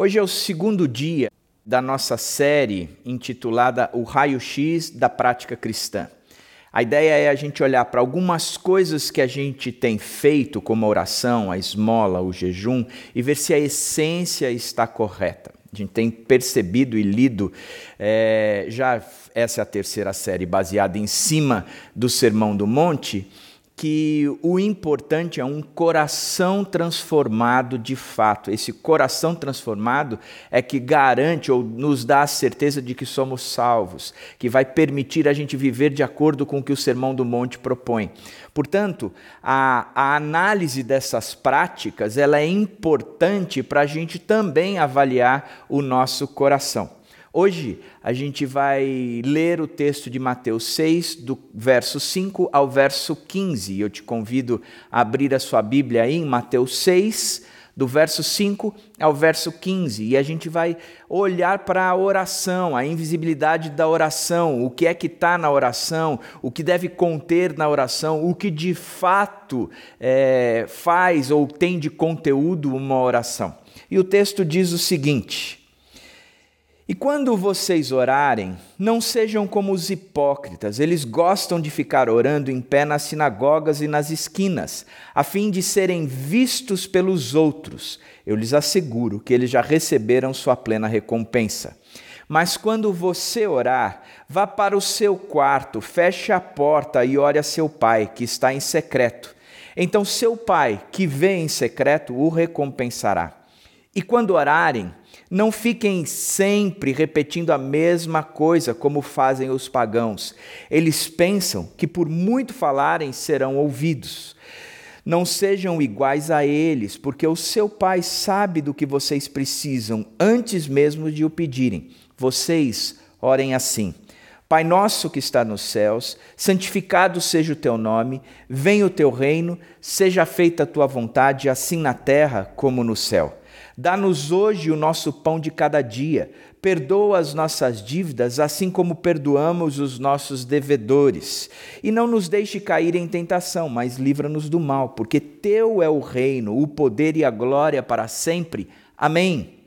Hoje é o segundo dia da nossa série intitulada O Raio-X da Prática Cristã. A ideia é a gente olhar para algumas coisas que a gente tem feito, como a oração, a esmola, o jejum, e ver se a essência está correta. A gente tem percebido e lido, é, já essa é a terceira série baseada em cima do Sermão do Monte que o importante é um coração transformado de fato. Esse coração transformado é que garante ou nos dá a certeza de que somos salvos, que vai permitir a gente viver de acordo com o que o Sermão do Monte propõe. Portanto, a, a análise dessas práticas ela é importante para a gente também avaliar o nosso coração. Hoje a gente vai ler o texto de Mateus 6, do verso 5 ao verso 15. Eu te convido a abrir a sua Bíblia aí em Mateus 6, do verso 5 ao verso 15. E a gente vai olhar para a oração, a invisibilidade da oração, o que é que está na oração, o que deve conter na oração, o que de fato é, faz ou tem de conteúdo uma oração. E o texto diz o seguinte. E quando vocês orarem, não sejam como os hipócritas, eles gostam de ficar orando em pé nas sinagogas e nas esquinas, a fim de serem vistos pelos outros. Eu lhes asseguro que eles já receberam sua plena recompensa. Mas quando você orar, vá para o seu quarto, feche a porta e ore a seu pai, que está em secreto. Então seu pai, que vê em secreto, o recompensará. E quando orarem, não fiquem sempre repetindo a mesma coisa como fazem os pagãos. Eles pensam que por muito falarem serão ouvidos. Não sejam iguais a eles, porque o seu Pai sabe do que vocês precisam antes mesmo de o pedirem. Vocês orem assim: Pai nosso que está nos céus, santificado seja o teu nome, venha o teu reino, seja feita a tua vontade, assim na terra como no céu. Dá-nos hoje o nosso pão de cada dia. Perdoa as nossas dívidas, assim como perdoamos os nossos devedores. E não nos deixe cair em tentação, mas livra-nos do mal, porque teu é o reino, o poder e a glória para sempre. Amém.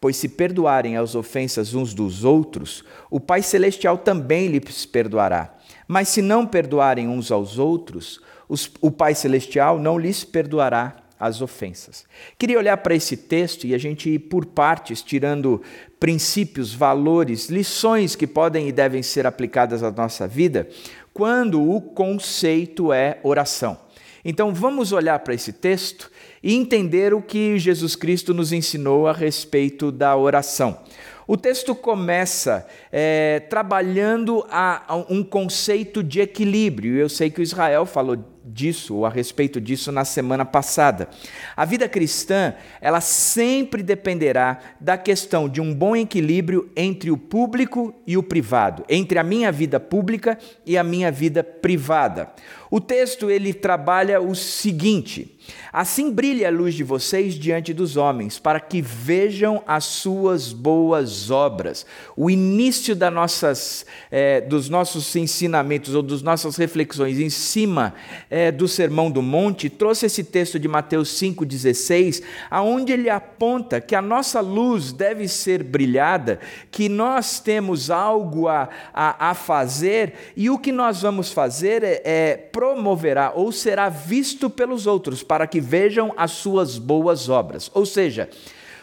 Pois se perdoarem as ofensas uns dos outros, o Pai Celestial também lhes perdoará. Mas se não perdoarem uns aos outros, os, o Pai Celestial não lhes perdoará as ofensas. Queria olhar para esse texto e a gente ir por partes, tirando princípios, valores, lições que podem e devem ser aplicadas à nossa vida, quando o conceito é oração. Então vamos olhar para esse texto e entender o que Jesus Cristo nos ensinou a respeito da oração. O texto começa é, trabalhando a, a um conceito de equilíbrio. Eu sei que o Israel falou disso ou a respeito disso na semana passada. A vida cristã, ela sempre dependerá da questão de um bom equilíbrio entre o público e o privado, entre a minha vida pública e a minha vida privada. O texto ele trabalha o seguinte: Assim brilha a luz de vocês diante dos homens, para que vejam as suas boas obras. O início nossas, é, dos nossos ensinamentos ou das nossas reflexões em cima é, do Sermão do Monte trouxe esse texto de Mateus 5,16, aonde ele aponta que a nossa luz deve ser brilhada, que nós temos algo a, a, a fazer e o que nós vamos fazer é, é promoverá ou será visto pelos outros para que vejam as suas boas obras. Ou seja,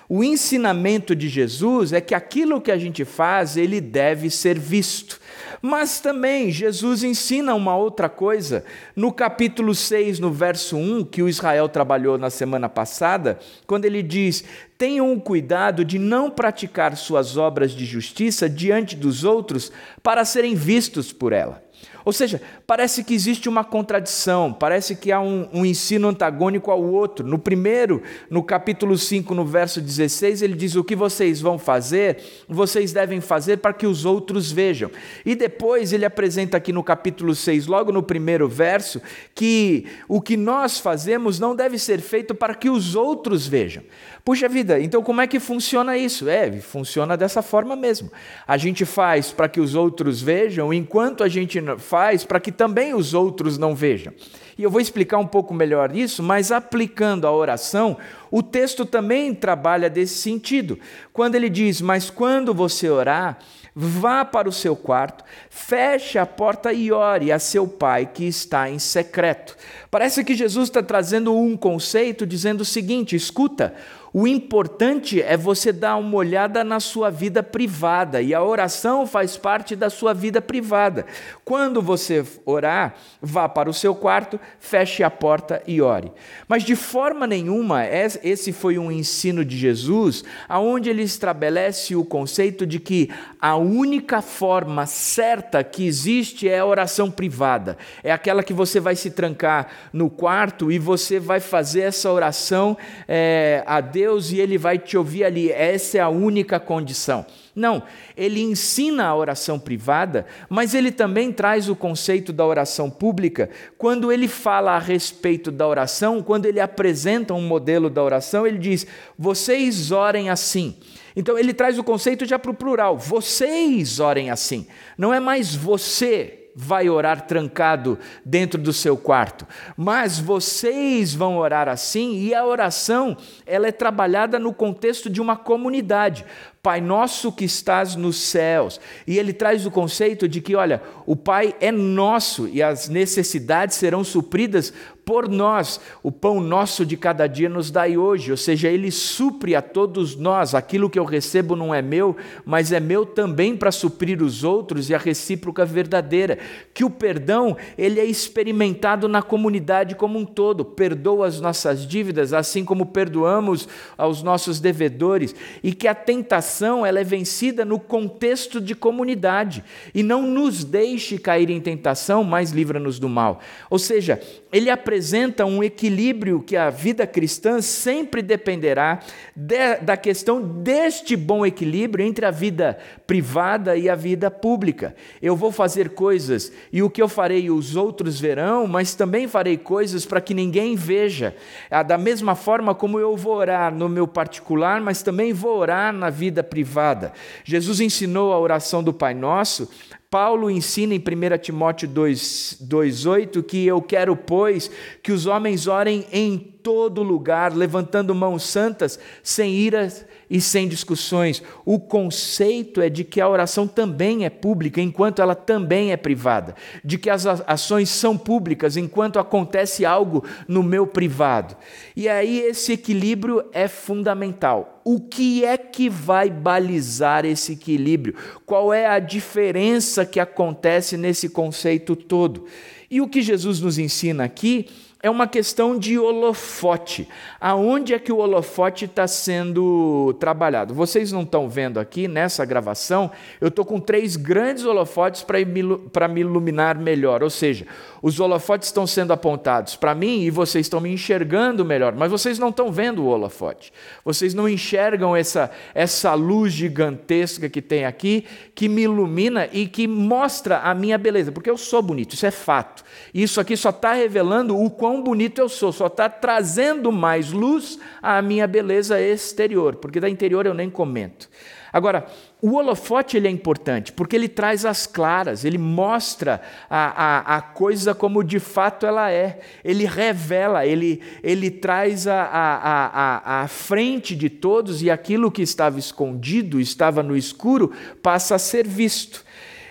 o ensinamento de Jesus é que aquilo que a gente faz, ele deve ser visto. Mas também Jesus ensina uma outra coisa. No capítulo 6, no verso 1, que o Israel trabalhou na semana passada, quando ele diz: Tenham cuidado de não praticar suas obras de justiça diante dos outros para serem vistos por ela. Ou seja, parece que existe uma contradição, parece que há um, um, ensino antagônico ao outro. No primeiro, no capítulo 5, no verso 16, ele diz: O que vocês vão fazer, vocês devem fazer para que os outros vejam. E depois ele apresenta aqui no capítulo 6, logo no primeiro verso, que o que nós fazemos não deve ser feito para que os outros vejam. Puxa vida, então como é que funciona isso? É, funciona dessa forma mesmo. A gente faz para que os outros vejam, enquanto a gente faz para que também os outros não vejam. E eu vou explicar um pouco melhor isso, mas aplicando a oração, o texto também trabalha desse sentido. Quando ele diz: Mas quando você orar, vá para o seu quarto, feche a porta e ore a seu pai que está em secreto. Parece que Jesus está trazendo um conceito dizendo o seguinte: escuta, o importante é você dar uma olhada na sua vida privada e a oração faz parte da sua vida privada. Quando você orar, vá para o seu quarto, feche a porta e ore. Mas de forma nenhuma, esse foi um ensino de Jesus, aonde ele estabelece o conceito de que a única forma certa que existe é a oração privada. É aquela que você vai se trancar no quarto e você vai fazer essa oração é, a Deus Deus e ele vai te ouvir ali. Essa é a única condição. Não, ele ensina a oração privada, mas ele também traz o conceito da oração pública. Quando ele fala a respeito da oração, quando ele apresenta um modelo da oração, ele diz: vocês orem assim. Então ele traz o conceito já para o plural: vocês orem assim. Não é mais você vai orar trancado dentro do seu quarto, mas vocês vão orar assim e a oração ela é trabalhada no contexto de uma comunidade. Pai nosso que estás nos céus. E ele traz o conceito de que, olha, o Pai é nosso e as necessidades serão supridas por nós. O pão nosso de cada dia nos dai hoje, ou seja, ele supre a todos nós. Aquilo que eu recebo não é meu, mas é meu também para suprir os outros e a recíproca verdadeira. Que o perdão, ele é experimentado na comunidade como um todo. Perdoa as nossas dívidas, assim como perdoamos aos nossos devedores, e que a tentação tentação ela é vencida no contexto de comunidade e não nos deixe cair em tentação, mas livra-nos do mal. Ou seja, ele apresenta um equilíbrio que a vida cristã sempre dependerá de, da questão deste bom equilíbrio entre a vida privada e a vida pública. Eu vou fazer coisas e o que eu farei os outros verão, mas também farei coisas para que ninguém veja. Ah, da mesma forma como eu vou orar no meu particular, mas também vou orar na vida privada. Jesus ensinou a oração do Pai Nosso. Paulo ensina em 1 Timóteo 2,8 que eu quero, pois, que os homens orem em todo lugar, levantando mãos santas, sem iras e sem discussões. O conceito é de que a oração também é pública, enquanto ela também é privada. De que as ações são públicas, enquanto acontece algo no meu privado. E aí esse equilíbrio é fundamental. O que é que vai balizar esse equilíbrio? Qual é a diferença que acontece nesse conceito todo? E o que Jesus nos ensina aqui é uma questão de holofote. Aonde é que o holofote está sendo trabalhado? Vocês não estão vendo aqui nessa gravação, eu estou com três grandes holofotes para me iluminar melhor. Ou seja, os holofotes estão sendo apontados para mim e vocês estão me enxergando melhor, mas vocês não estão vendo o holofote. Vocês não enxergam essa, essa luz gigantesca que tem aqui, que me ilumina e que mostra a minha beleza, porque eu sou bonito, isso é fato. Isso aqui só está revelando o quão quão bonito eu sou, só está trazendo mais luz à minha beleza exterior, porque da interior eu nem comento. Agora, o holofote ele é importante porque ele traz as claras, ele mostra a, a, a coisa como de fato ela é, ele revela, ele, ele traz a, a, a, a frente de todos e aquilo que estava escondido, estava no escuro, passa a ser visto.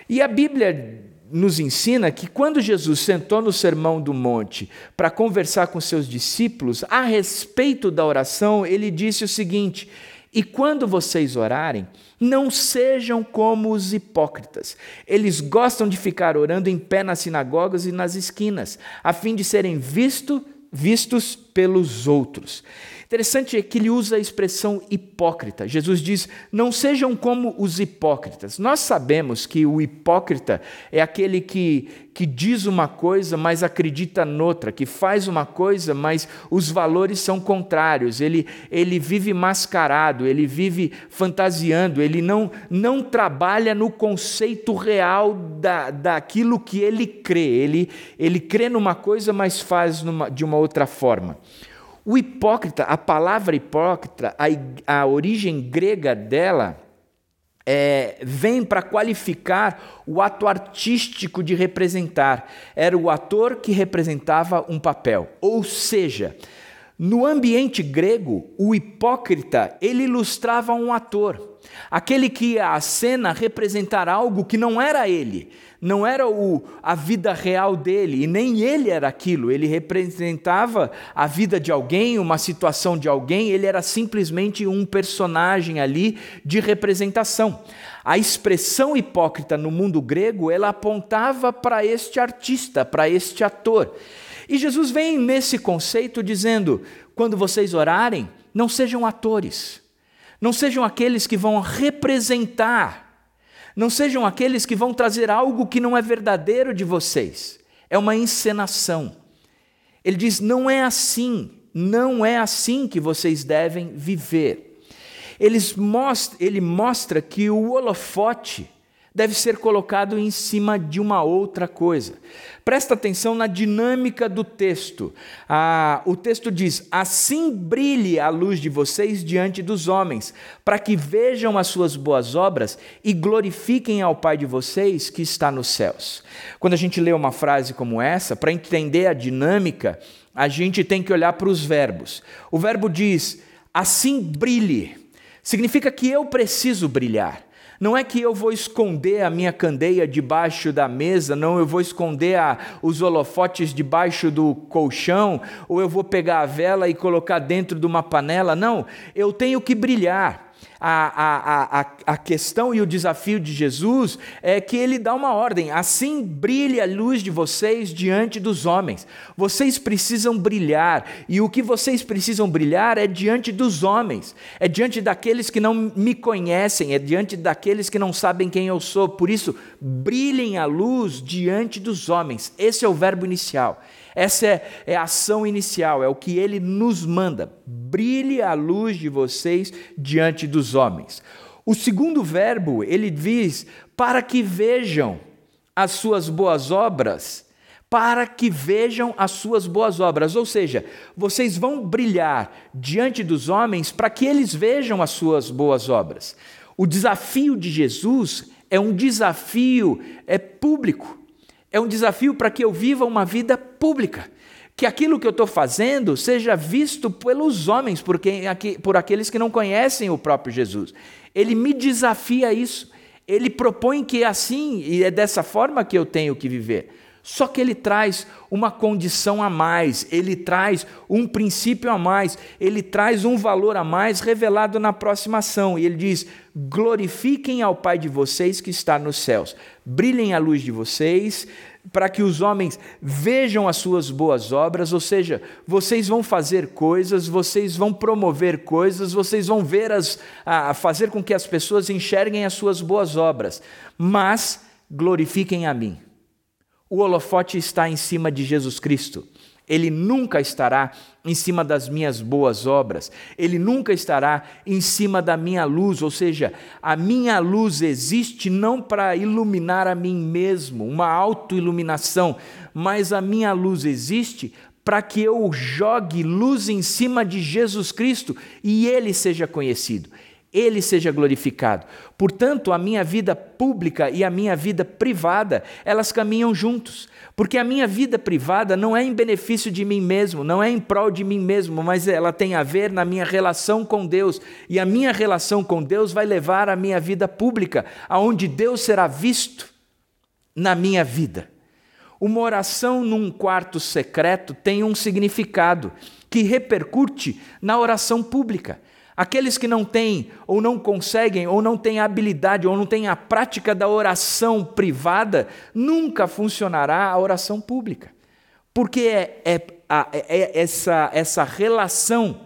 E a Bíblia nos ensina que quando Jesus sentou no Sermão do Monte para conversar com seus discípulos a respeito da oração, ele disse o seguinte: E quando vocês orarem, não sejam como os hipócritas. Eles gostam de ficar orando em pé nas sinagogas e nas esquinas, a fim de serem visto, vistos pelos outros. Interessante é que ele usa a expressão hipócrita. Jesus diz: não sejam como os hipócritas. Nós sabemos que o hipócrita é aquele que, que diz uma coisa, mas acredita noutra, que faz uma coisa, mas os valores são contrários. Ele, ele vive mascarado, ele vive fantasiando, ele não, não trabalha no conceito real da, daquilo que ele crê. Ele, ele crê numa coisa, mas faz numa, de uma outra forma. O hipócrita, a palavra hipócrita, a, a origem grega dela é, vem para qualificar o ato artístico de representar. Era o ator que representava um papel. Ou seja, no ambiente grego, o hipócrita ele ilustrava um ator, aquele que ia à cena representar algo que não era ele, não era o, a vida real dele, e nem ele era aquilo, ele representava a vida de alguém, uma situação de alguém, ele era simplesmente um personagem ali de representação. A expressão hipócrita no mundo grego, ela apontava para este artista, para este ator. E Jesus vem nesse conceito dizendo: quando vocês orarem, não sejam atores, não sejam aqueles que vão representar não sejam aqueles que vão trazer algo que não é verdadeiro de vocês. É uma encenação. Ele diz: não é assim, não é assim que vocês devem viver. Ele mostra que o holofote deve ser colocado em cima de uma outra coisa. Presta atenção na dinâmica do texto. Ah, o texto diz: Assim brilhe a luz de vocês diante dos homens, para que vejam as suas boas obras e glorifiquem ao Pai de vocês que está nos céus. Quando a gente lê uma frase como essa, para entender a dinâmica, a gente tem que olhar para os verbos. O verbo diz: Assim brilhe. Significa que eu preciso brilhar. Não é que eu vou esconder a minha candeia debaixo da mesa, não, eu vou esconder a, os holofotes debaixo do colchão, ou eu vou pegar a vela e colocar dentro de uma panela. Não, eu tenho que brilhar a, a, a, a questão e o desafio de Jesus é que ele dá uma ordem: assim brilhe a luz de vocês diante dos homens. Vocês precisam brilhar, e o que vocês precisam brilhar é diante dos homens, é diante daqueles que não me conhecem, é diante daqueles que não sabem quem eu sou. Por isso, brilhem a luz diante dos homens. Esse é o verbo inicial. Essa é, é, a ação inicial, é o que ele nos manda. Brilhe a luz de vocês diante dos homens. O segundo verbo, ele diz: para que vejam as suas boas obras, para que vejam as suas boas obras. Ou seja, vocês vão brilhar diante dos homens para que eles vejam as suas boas obras. O desafio de Jesus é um desafio é público é um desafio para que eu viva uma vida pública. Que aquilo que eu estou fazendo seja visto pelos homens, porque, por aqueles que não conhecem o próprio Jesus. Ele me desafia a isso. Ele propõe que é assim e é dessa forma que eu tenho que viver. Só que ele traz uma condição a mais, ele traz um princípio a mais, ele traz um valor a mais revelado na próxima ação. E ele diz: glorifiquem ao Pai de vocês que está nos céus, brilhem a luz de vocês, para que os homens vejam as suas boas obras, ou seja, vocês vão fazer coisas, vocês vão promover coisas, vocês vão ver as, a, fazer com que as pessoas enxerguem as suas boas obras, mas glorifiquem a mim o holofote está em cima de Jesus Cristo. Ele nunca estará em cima das minhas boas obras, ele nunca estará em cima da minha luz, ou seja, a minha luz existe não para iluminar a mim mesmo, uma autoiluminação, mas a minha luz existe para que eu jogue luz em cima de Jesus Cristo e ele seja conhecido ele seja glorificado. Portanto, a minha vida pública e a minha vida privada, elas caminham juntos. Porque a minha vida privada não é em benefício de mim mesmo, não é em prol de mim mesmo, mas ela tem a ver na minha relação com Deus. E a minha relação com Deus vai levar a minha vida pública, aonde Deus será visto na minha vida. Uma oração num quarto secreto tem um significado que repercute na oração pública. Aqueles que não têm, ou não conseguem, ou não têm habilidade, ou não têm a prática da oração privada, nunca funcionará a oração pública. Porque é, é, é, é essa, essa relação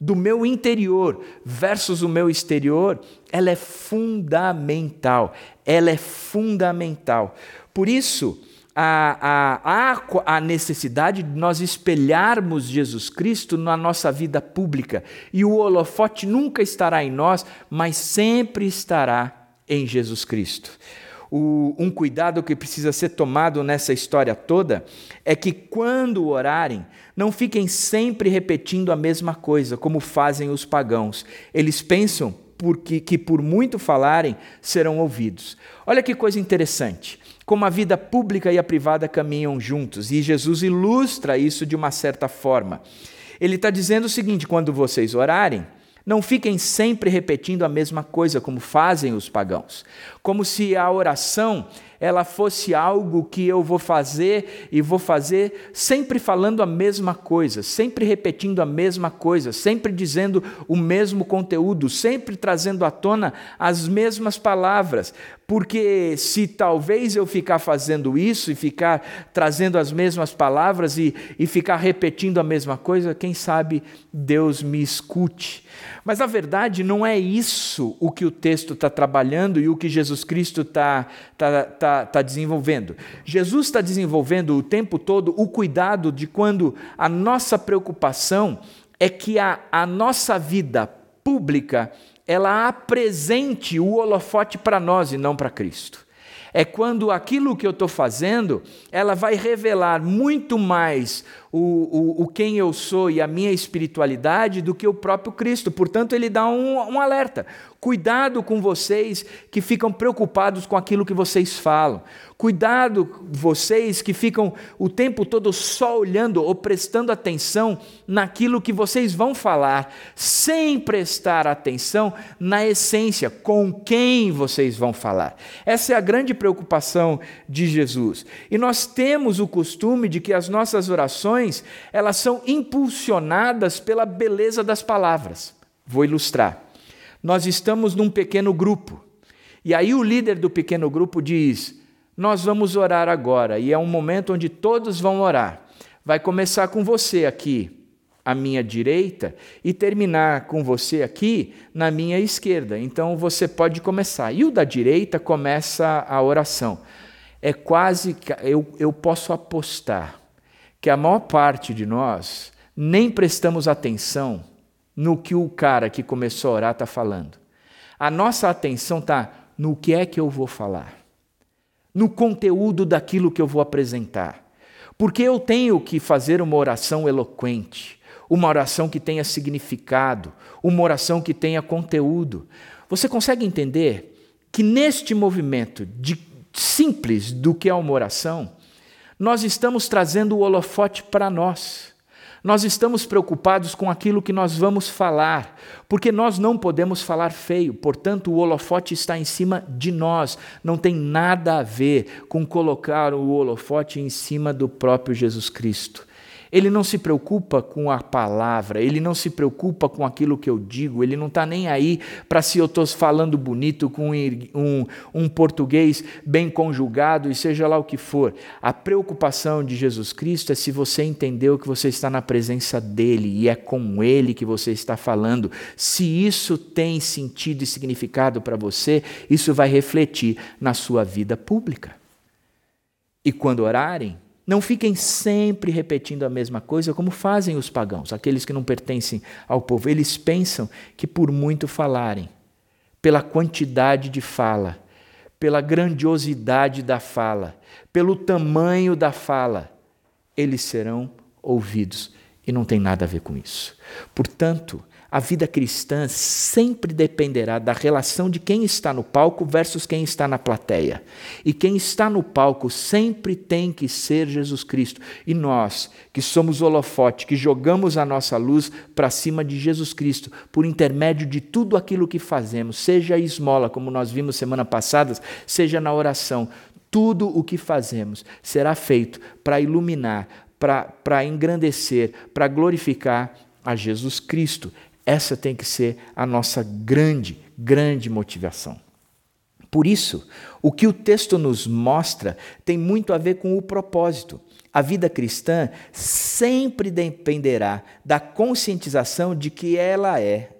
do meu interior versus o meu exterior, ela é fundamental. Ela é fundamental. Por isso, a, a, a, necessidade de nós espelharmos Jesus Cristo na nossa vida pública. E o holofote nunca estará em nós, mas sempre estará em Jesus Cristo. O, um cuidado que precisa ser tomado nessa história toda é que, quando orarem, não fiquem sempre repetindo a mesma coisa, como fazem os pagãos. Eles pensam porque que por muito falarem serão ouvidos. Olha que coisa interessante. Como a vida pública e a privada caminham juntos, e Jesus ilustra isso de uma certa forma. Ele está dizendo o seguinte: quando vocês orarem, não fiquem sempre repetindo a mesma coisa como fazem os pagãos, como se a oração ela fosse algo que eu vou fazer e vou fazer sempre falando a mesma coisa, sempre repetindo a mesma coisa, sempre dizendo o mesmo conteúdo, sempre trazendo à tona as mesmas palavras. Porque se talvez eu ficar fazendo isso e ficar trazendo as mesmas palavras e, e ficar repetindo a mesma coisa, quem sabe Deus me escute. Mas na verdade não é isso o que o texto está trabalhando e o que Jesus Cristo está tá, tá, tá desenvolvendo. Jesus está desenvolvendo o tempo todo o cuidado de quando a nossa preocupação é que a, a nossa vida pública ela apresente o holofote para nós e não para Cristo. É quando aquilo que eu estou fazendo, ela vai revelar muito mais o, o, o, quem eu sou e a minha espiritualidade do que o próprio Cristo. Portanto, ele dá um, um alerta. Cuidado com vocês que ficam preocupados com aquilo que vocês falam. Cuidado vocês que ficam o tempo todo só olhando ou prestando atenção naquilo que vocês vão falar, sem prestar atenção na essência, com quem vocês vão falar. Essa é a grande preocupação de Jesus. E nós temos o costume de que as nossas orações, elas são impulsionadas pela beleza das palavras. Vou ilustrar nós estamos num pequeno grupo. E aí o líder do pequeno grupo diz: Nós vamos orar agora. E é um momento onde todos vão orar. Vai começar com você aqui, à minha direita, e terminar com você aqui, na minha esquerda. Então você pode começar. E o da direita começa a oração. É quase. Eu, eu posso apostar que a maior parte de nós nem prestamos atenção no que o cara que começou a orar está falando. A nossa atenção está no que é que eu vou falar, no conteúdo daquilo que eu vou apresentar. Porque eu tenho que fazer uma oração eloquente, uma oração que tenha significado, uma oração que tenha conteúdo. Você consegue entender que neste movimento de simples do que é uma oração, nós estamos trazendo o holofote para nós. Nós estamos preocupados com aquilo que nós vamos falar, porque nós não podemos falar feio, portanto, o holofote está em cima de nós. Não tem nada a ver com colocar o holofote em cima do próprio Jesus Cristo. Ele não se preocupa com a palavra, ele não se preocupa com aquilo que eu digo, ele não está nem aí para se eu estou falando bonito com um, um português bem conjugado e seja lá o que for. A preocupação de Jesus Cristo é se você entendeu que você está na presença dele e é com ele que você está falando. Se isso tem sentido e significado para você, isso vai refletir na sua vida pública. E quando orarem, não fiquem sempre repetindo a mesma coisa como fazem os pagãos, aqueles que não pertencem ao povo. Eles pensam que por muito falarem, pela quantidade de fala, pela grandiosidade da fala, pelo tamanho da fala, eles serão ouvidos. E não tem nada a ver com isso. Portanto, a vida cristã sempre dependerá da relação de quem está no palco versus quem está na plateia. E quem está no palco sempre tem que ser Jesus Cristo. E nós, que somos holofote, que jogamos a nossa luz para cima de Jesus Cristo, por intermédio de tudo aquilo que fazemos, seja a esmola, como nós vimos semana passada, seja na oração, tudo o que fazemos será feito para iluminar, para engrandecer, para glorificar a Jesus Cristo. Essa tem que ser a nossa grande, grande motivação. Por isso, o que o texto nos mostra tem muito a ver com o propósito. A vida cristã sempre dependerá da conscientização de que ela é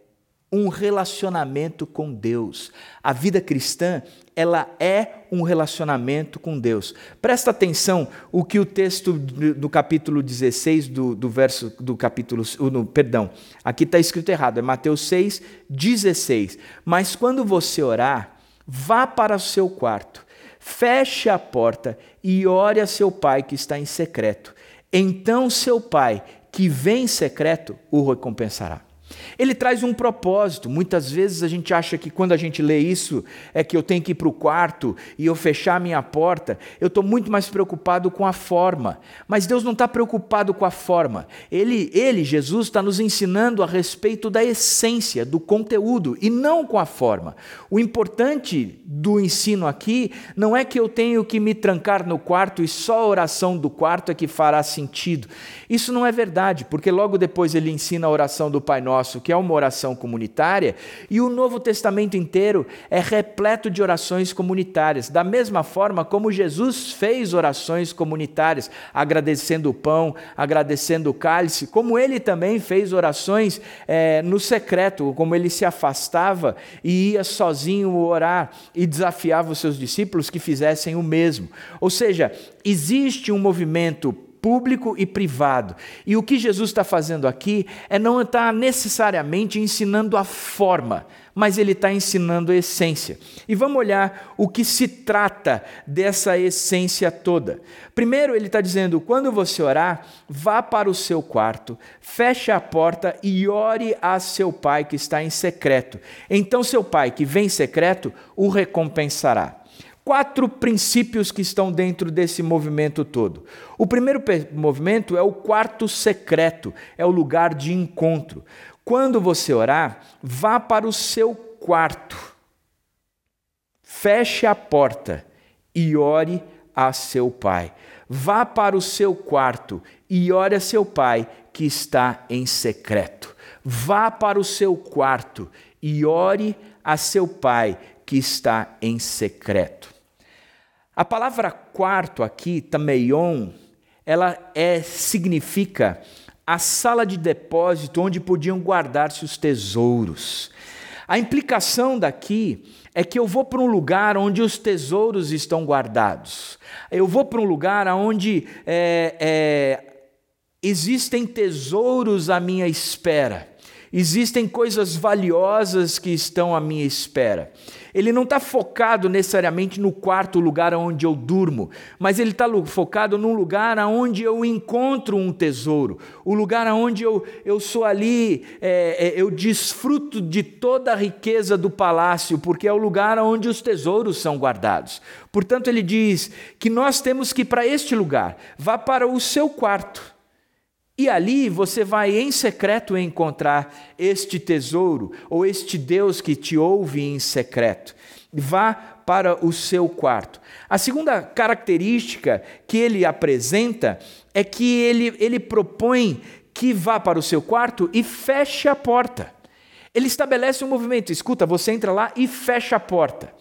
um relacionamento com Deus. A vida cristã, ela é um relacionamento com Deus. Presta atenção o que o texto do capítulo 16 do, do verso do capítulo, no, perdão, aqui está escrito errado, é Mateus 6, 16. Mas quando você orar, vá para o seu quarto, feche a porta e ore a seu pai que está em secreto. Então seu pai, que vem em secreto, o recompensará. Ele traz um propósito. Muitas vezes a gente acha que quando a gente lê isso é que eu tenho que ir para o quarto e eu fechar a minha porta. Eu estou muito mais preocupado com a forma. Mas Deus não está preocupado com a forma. Ele, ele Jesus, está nos ensinando a respeito da essência, do conteúdo e não com a forma. O importante do ensino aqui não é que eu tenho que me trancar no quarto e só a oração do quarto é que fará sentido. Isso não é verdade, porque logo depois ele ensina a oração do Pai Nosso, que é uma oração comunitária, e o Novo Testamento inteiro é repleto de orações comunitárias, da mesma forma como Jesus fez orações comunitárias, agradecendo o pão, agradecendo o cálice, como ele também fez orações é, no secreto, como ele se afastava e ia sozinho orar e desafiava os seus discípulos que fizessem o mesmo. Ou seja, existe um movimento público e privado. E o que Jesus está fazendo aqui é não estar necessariamente ensinando a forma, mas ele está ensinando a essência. E vamos olhar o que se trata dessa essência toda. Primeiro, ele está dizendo: quando você orar, vá para o seu quarto, feche a porta e ore a seu pai que está em secreto. Então, seu pai que vem em secreto o recompensará quatro princípios que estão dentro desse movimento todo. O primeiro movimento é o quarto secreto, é o lugar de encontro. Quando você orar, vá para o seu quarto, feche a porta e ore a seu pai. Vá para o seu quarto e ore a seu pai que está em secreto. Vá para o seu quarto e ore a seu pai que está em secreto. A palavra quarto aqui, tameion, ela é, significa a sala de depósito onde podiam guardar-se os tesouros. A implicação daqui é que eu vou para um lugar onde os tesouros estão guardados. Eu vou para um lugar onde é, é, existem tesouros à minha espera. Existem coisas valiosas que estão à minha espera. Ele não está focado necessariamente no quarto lugar onde eu durmo, mas ele está focado num lugar onde eu encontro um tesouro, o lugar onde eu, eu sou ali, é, é, eu desfruto de toda a riqueza do palácio, porque é o lugar onde os tesouros são guardados. Portanto, ele diz que nós temos que ir para este lugar, vá para o seu quarto e ali você vai em secreto encontrar este tesouro, ou este Deus que te ouve em secreto. Vá para o seu quarto. A segunda característica que ele apresenta é que ele, ele propõe que vá para o seu quarto e feche a porta. Ele estabelece um movimento. Escuta, você entra lá e fecha a porta.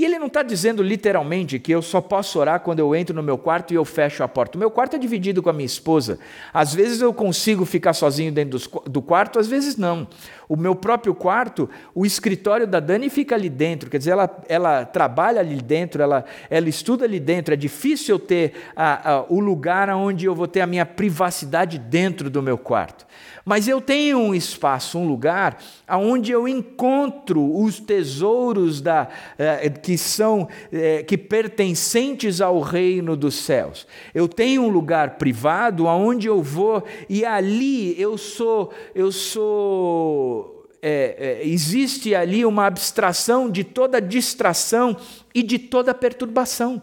E ele não está dizendo literalmente que eu só posso orar quando eu entro no meu quarto e eu fecho a porta. O meu quarto é dividido com a minha esposa. Às vezes eu consigo ficar sozinho dentro do quarto, às vezes não. O meu próprio quarto, o escritório da Dani fica ali dentro. Quer dizer, ela, ela trabalha ali dentro, ela, ela estuda ali dentro. É difícil eu ter a, a, o lugar onde eu vou ter a minha privacidade dentro do meu quarto. Mas eu tenho um espaço, um lugar onde eu encontro os tesouros da, eh, que são eh, que pertencentes ao reino dos céus. Eu tenho um lugar privado aonde eu vou e ali eu sou eu sou é, é, existe ali uma abstração de toda distração e de toda perturbação.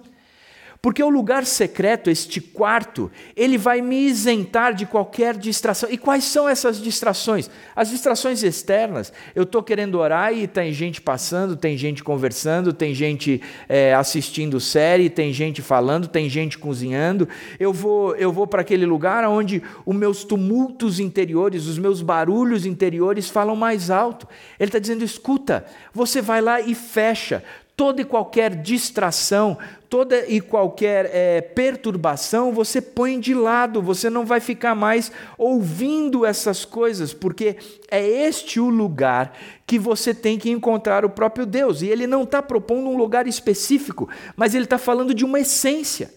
Porque o lugar secreto, este quarto, ele vai me isentar de qualquer distração. E quais são essas distrações? As distrações externas. Eu estou querendo orar e tem gente passando, tem gente conversando, tem gente é, assistindo série, tem gente falando, tem gente cozinhando. Eu vou, eu vou para aquele lugar onde os meus tumultos interiores, os meus barulhos interiores falam mais alto. Ele está dizendo: escuta, você vai lá e fecha toda e qualquer distração, toda e qualquer é, perturbação, você põe de lado, você não vai ficar mais ouvindo essas coisas, porque é este o lugar que você tem que encontrar o próprio Deus. E ele não está propondo um lugar específico, mas ele está falando de uma essência.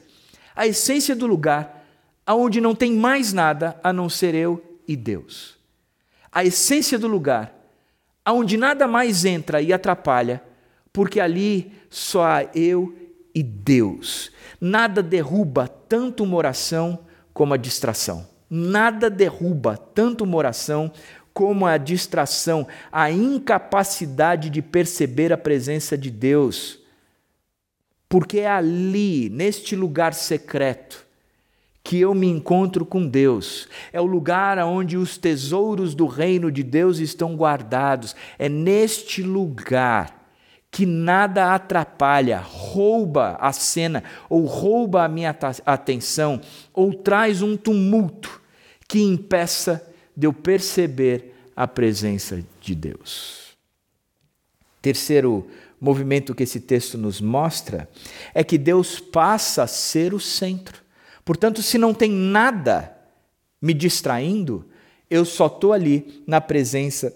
A essência do lugar aonde não tem mais nada a não ser eu e Deus. A essência do lugar aonde nada mais entra e atrapalha porque ali só há eu e Deus. Nada derruba tanto uma oração como a distração. Nada derruba tanto uma oração como a distração, a incapacidade de perceber a presença de Deus. Porque é ali, neste lugar secreto, que eu me encontro com Deus. É o lugar onde os tesouros do reino de Deus estão guardados. É neste lugar que nada atrapalha, rouba a cena, ou rouba a minha atenção, ou traz um tumulto que impeça de eu perceber a presença de Deus. Terceiro movimento que esse texto nos mostra é que Deus passa a ser o centro. Portanto, se não tem nada me distraindo, eu só estou ali na presença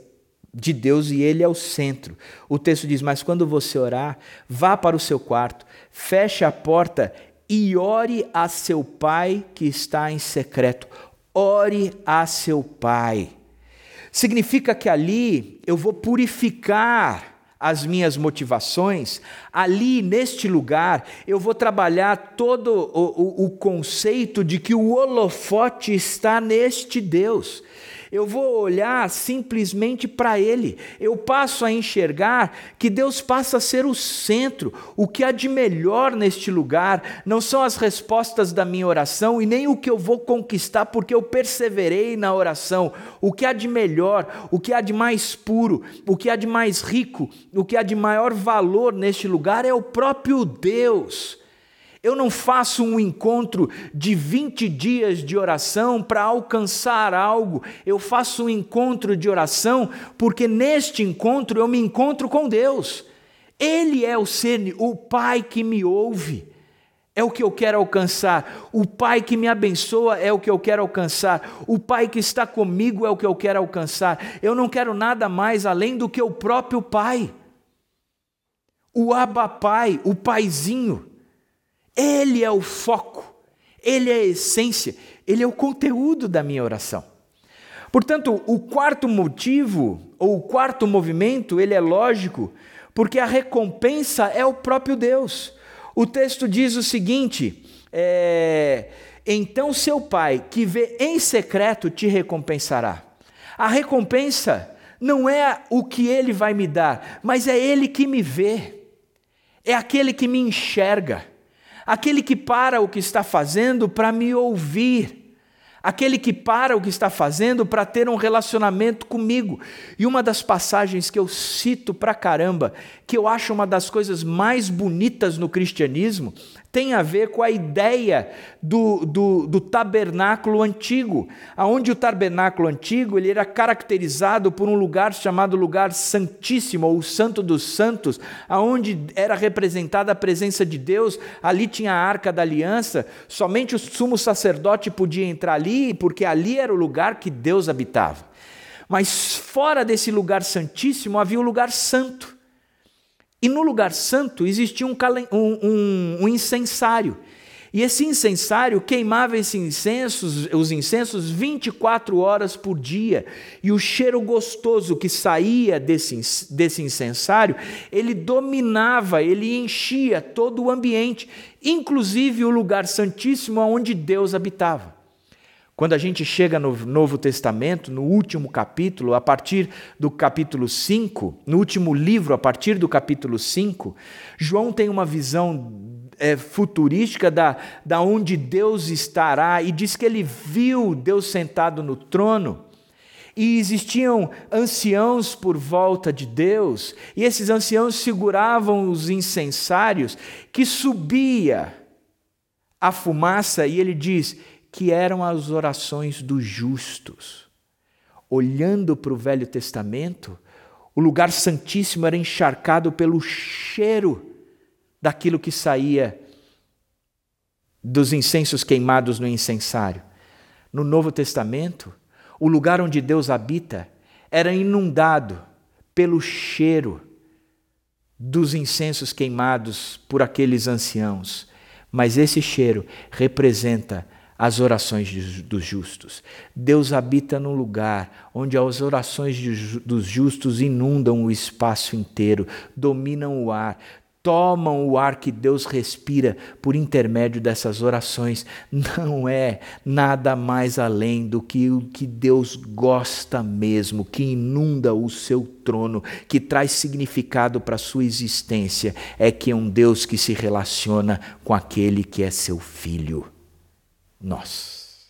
de Deus e Ele é o centro. O texto diz: Mas quando você orar, vá para o seu quarto, feche a porta e ore a seu pai que está em secreto. Ore a seu pai. Significa que ali eu vou purificar as minhas motivações, ali neste lugar eu vou trabalhar todo o, o, o conceito de que o holofote está neste Deus eu vou olhar simplesmente para Ele. Eu passo a enxergar que Deus passa a ser o centro. O que há de melhor neste lugar não são as respostas da minha oração e nem o que eu vou conquistar porque eu perseverei na oração. O que há de melhor, o que há de mais puro, o que há de mais rico, o que há de maior valor neste lugar é o próprio Deus. Eu não faço um encontro de 20 dias de oração para alcançar algo. Eu faço um encontro de oração porque neste encontro eu me encontro com Deus. Ele é o ser, o Pai que me ouve. É o que eu quero alcançar. O Pai que me abençoa é o que eu quero alcançar. O Pai que está comigo é o que eu quero alcançar. Eu não quero nada mais além do que o próprio Pai. O Abba Pai, o Paizinho. Ele é o foco, ele é a essência, ele é o conteúdo da minha oração. Portanto, o quarto motivo, ou o quarto movimento, ele é lógico, porque a recompensa é o próprio Deus. O texto diz o seguinte: é, então seu pai, que vê em secreto, te recompensará. A recompensa não é o que ele vai me dar, mas é ele que me vê, é aquele que me enxerga aquele que para o que está fazendo para me ouvir, aquele que para o que está fazendo para ter um relacionamento comigo. E uma das passagens que eu cito pra caramba, que eu acho uma das coisas mais bonitas no cristianismo, tem a ver com a ideia do, do, do, tabernáculo antigo, aonde o tabernáculo antigo ele era caracterizado por um lugar chamado lugar santíssimo, ou santo dos santos, aonde era representada a presença de Deus, ali tinha a arca da aliança, somente o sumo sacerdote podia entrar ali, porque ali era o lugar que Deus habitava. Mas fora desse lugar santíssimo havia o lugar santo. E no lugar santo existia um, um, um incensário. E esse incensário queimava esses incensos, os incensos 24 horas por dia. E o cheiro gostoso que saía desse, desse incensário, ele dominava, ele enchia todo o ambiente, inclusive o lugar santíssimo onde Deus habitava. Quando a gente chega no Novo Testamento, no último capítulo, a partir do capítulo 5, no último livro, a partir do capítulo 5, João tem uma visão é, futurística da, da onde Deus estará e diz que ele viu Deus sentado no trono. E existiam anciãos por volta de Deus, e esses anciãos seguravam os incensários que subia a fumaça, e ele diz: que eram as orações dos justos. Olhando para o Velho Testamento, o lugar santíssimo era encharcado pelo cheiro daquilo que saía dos incensos queimados no incensário. No Novo Testamento, o lugar onde Deus habita era inundado pelo cheiro dos incensos queimados por aqueles anciãos. Mas esse cheiro representa as orações dos justos. Deus habita num lugar onde as orações dos justos inundam o espaço inteiro, dominam o ar. tomam o ar que Deus respira por intermédio dessas orações. Não é nada mais além do que o que Deus gosta mesmo, que inunda o seu trono, que traz significado para a sua existência. É que é um Deus que se relaciona com aquele que é seu filho. Nós.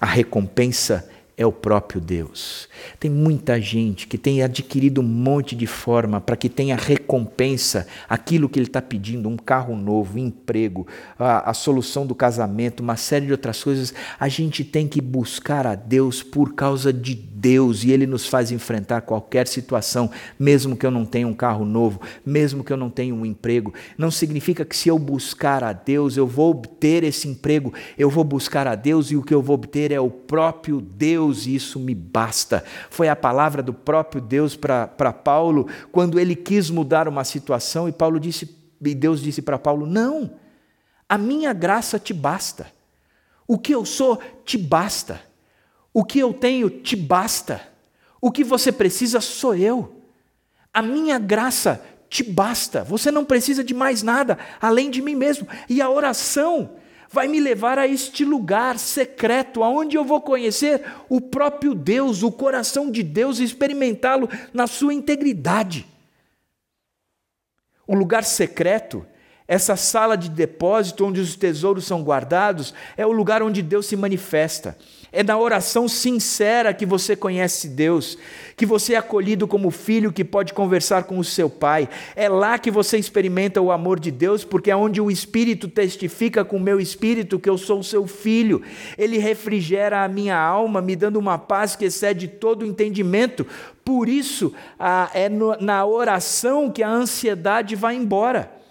A recompensa é o próprio Deus. Tem muita gente que tem adquirido um monte de forma para que tenha recompensa aquilo que ele está pedindo, um carro novo, um emprego, a, a, solução do casamento, uma série de outras coisas. A gente tem que buscar a Deus por causa de Deus e Ele nos faz enfrentar qualquer situação, mesmo que eu não tenha um carro novo, mesmo que eu não tenha um emprego. Não significa que se eu buscar a Deus, eu vou obter esse emprego, eu vou buscar a Deus e o que eu vou obter é o próprio Deus e isso me basta. Foi a palavra do próprio Deus para Paulo quando ele quis mudar uma situação e Paulo disse, e Deus disse para Paulo: Não, a minha graça te basta. O que eu sou te basta. O que eu tenho te basta. O que você precisa sou eu. A minha graça te basta. Você não precisa de mais nada além de mim mesmo. E a oração vai me levar a este lugar secreto, aonde eu vou conhecer o próprio Deus, o coração de Deus e experimentá-lo na sua integridade. O lugar secreto essa sala de depósito onde os tesouros são guardados é o lugar onde Deus se manifesta. É na oração sincera que você conhece Deus, que você é acolhido como filho que pode conversar com o seu pai. É lá que você experimenta o amor de Deus, porque é onde o Espírito testifica com o meu espírito que eu sou seu filho. Ele refrigera a minha alma, me dando uma paz que excede todo o entendimento. Por isso, é na oração que a ansiedade vai embora.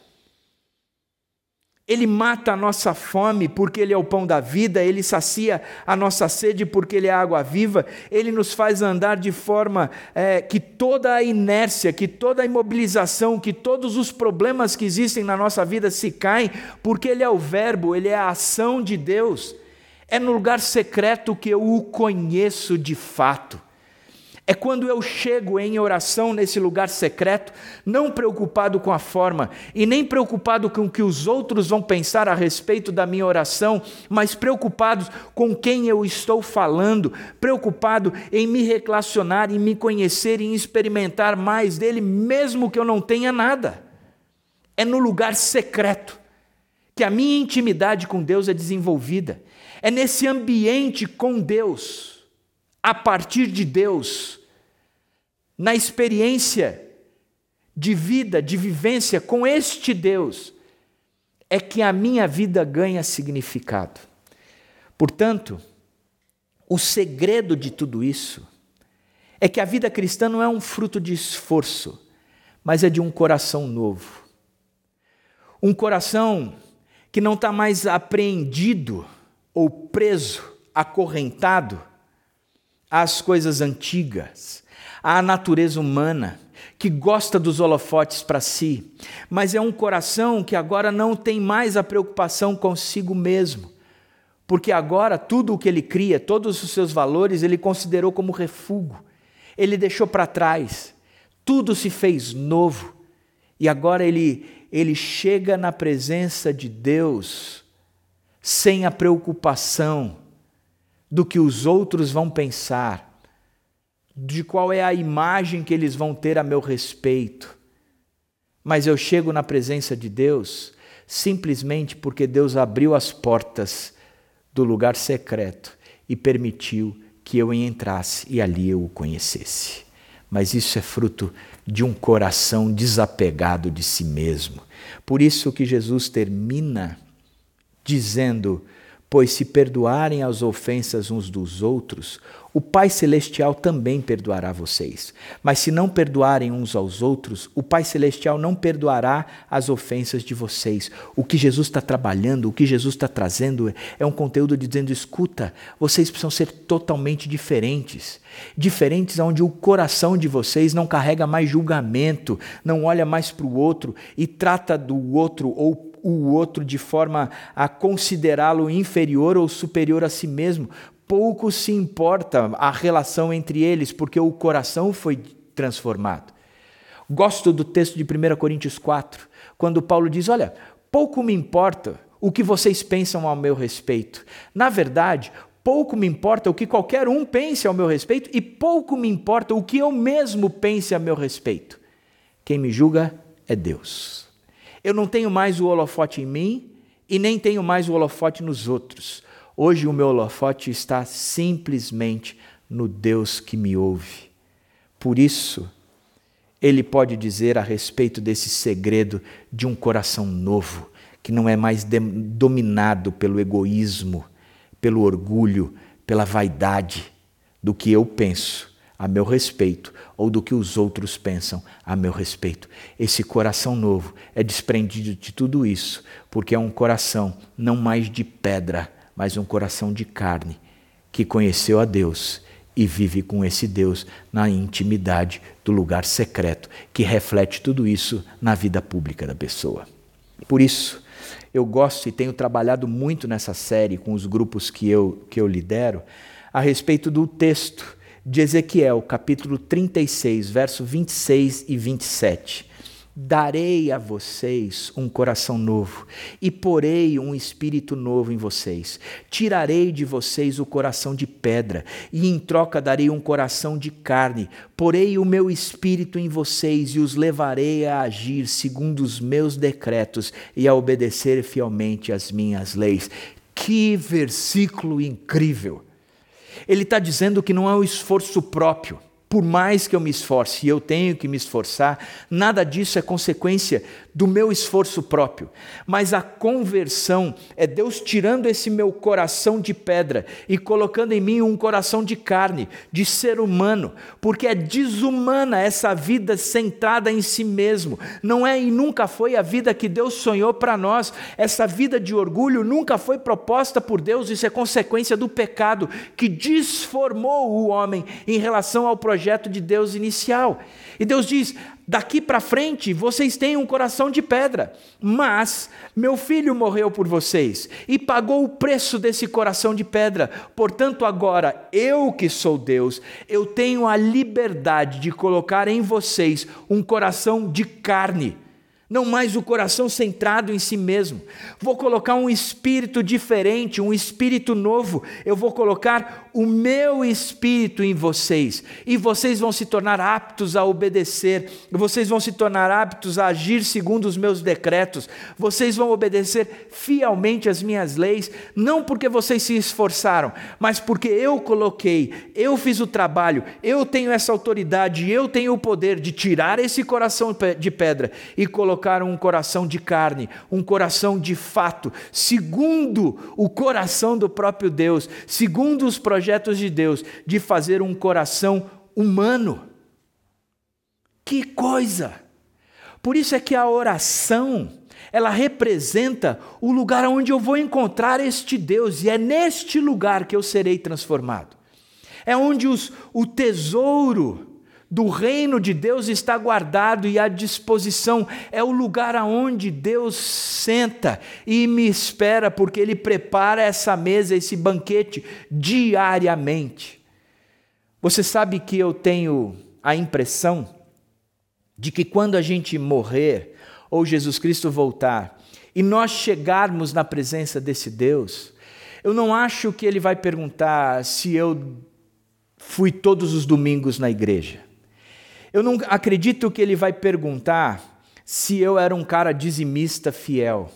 Ele mata a nossa fome porque Ele é o pão da vida, Ele sacia a nossa sede porque Ele é a água viva, Ele nos faz andar de forma é, que toda a inércia, que toda a imobilização, que todos os problemas que existem na nossa vida se caem, porque Ele é o Verbo, Ele é a ação de Deus. É no lugar secreto que eu o conheço de fato. É quando eu chego em oração nesse lugar secreto, não preocupado com a forma e nem preocupado com o que os outros vão pensar a respeito da minha oração, mas preocupado com quem eu estou falando, preocupado em me relacionar, em me conhecer, em experimentar mais dele, mesmo que eu não tenha nada. É no lugar secreto que a minha intimidade com Deus é desenvolvida. É nesse ambiente com Deus, a partir de Deus, na experiência de vida, de vivência com este Deus, é que a minha vida ganha significado. Portanto, o segredo de tudo isso é que a vida cristã não é um fruto de esforço, mas é de um coração novo. Um coração que não está mais apreendido ou preso, acorrentado às coisas antigas, à natureza humana, que gosta dos holofotes para si, mas é um coração que agora não tem mais a preocupação consigo mesmo, porque agora tudo o que ele cria, todos os seus valores, ele considerou como refúgio, ele deixou para trás, tudo se fez novo, e agora ele, ele chega na presença de Deus sem a preocupação do que os outros vão pensar de qual é a imagem que eles vão ter a meu respeito. Mas eu chego na presença de Deus simplesmente porque Deus abriu as portas do lugar secreto e permitiu que eu entrasse e ali eu o conhecesse. Mas isso é fruto de um coração desapegado de si mesmo. Por isso que Jesus termina dizendo: Pois se perdoarem as ofensas uns dos outros, o Pai Celestial também perdoará vocês. Mas se não perdoarem uns aos outros, o Pai Celestial não perdoará as ofensas de vocês. O que Jesus está trabalhando, o que Jesus está trazendo é um conteúdo dizendo: escuta, vocês precisam ser totalmente diferentes. Diferentes onde o coração de vocês não carrega mais julgamento, não olha mais para o outro e trata do outro ou o outro de forma a considerá-lo inferior ou superior a si mesmo, pouco se importa a relação entre eles, porque o coração foi transformado. Gosto do texto de 1 Coríntios 4, quando Paulo diz: Olha, pouco me importa o que vocês pensam ao meu respeito. Na verdade, pouco me importa o que qualquer um pense ao meu respeito e pouco me importa o que eu mesmo pense a meu respeito. Quem me julga é Deus. Eu não tenho mais o holofote em mim e nem tenho mais o holofote nos outros. Hoje o meu holofote está simplesmente no Deus que me ouve. Por isso, ele pode dizer a respeito desse segredo de um coração novo, que não é mais dominado pelo egoísmo, pelo orgulho, pela vaidade do que eu penso a meu respeito ou do que os outros pensam a meu respeito. Esse coração novo é desprendido de tudo isso, porque é um coração não mais de pedra, mas um coração de carne, que conheceu a Deus e vive com esse Deus na intimidade do lugar secreto, que reflete tudo isso na vida pública da pessoa. Por isso, eu gosto e tenho trabalhado muito nessa série com os grupos que eu, que eu lidero a respeito do texto de Ezequiel, capítulo 36, verso 26 e 27 Darei a vocês um coração novo e porei um espírito novo em vocês. Tirarei de vocês o coração de pedra e em troca darei um coração de carne. Porei o meu espírito em vocês e os levarei a agir segundo os meus decretos e a obedecer fielmente às minhas leis. Que versículo incrível! Ele está dizendo que não é o esforço próprio por mais que eu me esforce, e eu tenho que me esforçar, nada disso é consequência do meu esforço próprio. Mas a conversão é Deus tirando esse meu coração de pedra e colocando em mim um coração de carne, de ser humano, porque é desumana essa vida centrada em si mesmo. Não é e nunca foi a vida que Deus sonhou para nós. Essa vida de orgulho nunca foi proposta por Deus, isso é consequência do pecado que desformou o homem em relação ao projeto projeto de Deus inicial. E Deus diz: daqui para frente vocês têm um coração de pedra, mas meu filho morreu por vocês e pagou o preço desse coração de pedra. Portanto, agora eu que sou Deus, eu tenho a liberdade de colocar em vocês um coração de carne não mais o coração centrado em si mesmo. Vou colocar um espírito diferente, um espírito novo. Eu vou colocar o meu espírito em vocês e vocês vão se tornar aptos a obedecer. Vocês vão se tornar aptos a agir segundo os meus decretos. Vocês vão obedecer fielmente às minhas leis, não porque vocês se esforçaram, mas porque eu coloquei, eu fiz o trabalho, eu tenho essa autoridade, eu tenho o poder de tirar esse coração de pedra e colocar colocar um coração de carne, um coração de fato, segundo o coração do próprio Deus, segundo os projetos de Deus, de fazer um coração humano. Que coisa! Por isso é que a oração, ela representa o lugar onde eu vou encontrar este Deus, e é neste lugar que eu serei transformado. É onde os, o tesouro do reino de Deus está guardado e à disposição. É o lugar aonde Deus senta e me espera, porque Ele prepara essa mesa, esse banquete diariamente. Você sabe que eu tenho a impressão de que quando a gente morrer, ou Jesus Cristo voltar, e nós chegarmos na presença desse Deus, eu não acho que Ele vai perguntar se eu fui todos os domingos na igreja. Eu não acredito que ele vai perguntar se eu era um cara dizimista fiel,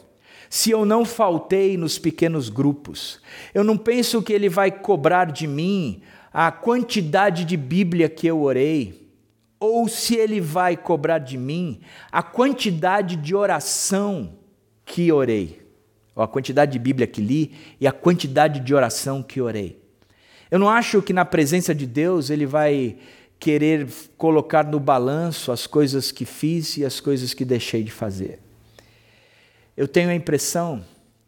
se eu não faltei nos pequenos grupos. Eu não penso que ele vai cobrar de mim a quantidade de Bíblia que eu orei, ou se ele vai cobrar de mim a quantidade de oração que orei, ou a quantidade de Bíblia que li e a quantidade de oração que orei. Eu não acho que na presença de Deus ele vai querer colocar no balanço as coisas que fiz e as coisas que deixei de fazer. Eu tenho a impressão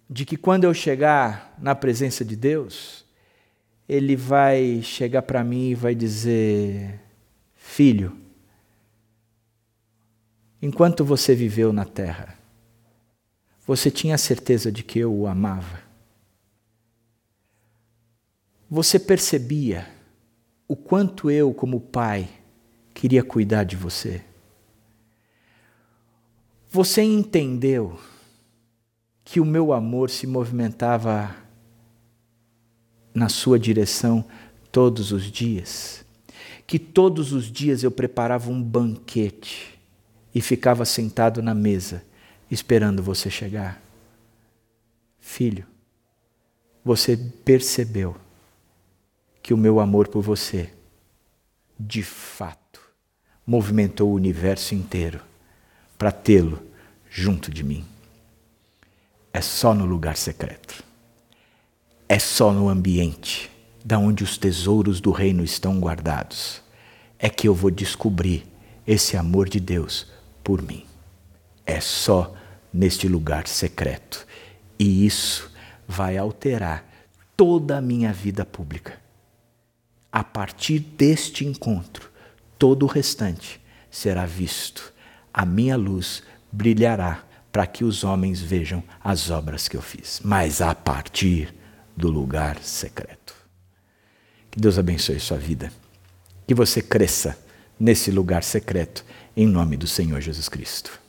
de que quando eu chegar na presença de Deus, Ele vai chegar para mim e vai dizer: Filho, enquanto você viveu na terra, você tinha certeza de que eu o amava? Você percebia o quanto eu, como pai, queria cuidar de você. Você entendeu que o meu amor se movimentava na sua direção todos os dias? Que todos os dias eu preparava um banquete e ficava sentado na mesa esperando você chegar? Filho, você percebeu que o meu amor por você, de fato, movimentou o universo inteiro para tê-lo junto de mim. É só no lugar secreto. É só no ambiente da onde os tesouros do reino estão guardados é que eu vou descobrir esse amor de Deus por mim. É só neste lugar secreto. E isso vai alterar toda a minha vida pública. A partir deste encontro, todo o restante será visto. A minha luz brilhará para que os homens vejam as obras que eu fiz, mas a partir do lugar secreto. Que Deus abençoe sua vida. Que você cresça nesse lugar secreto, em nome do Senhor Jesus Cristo.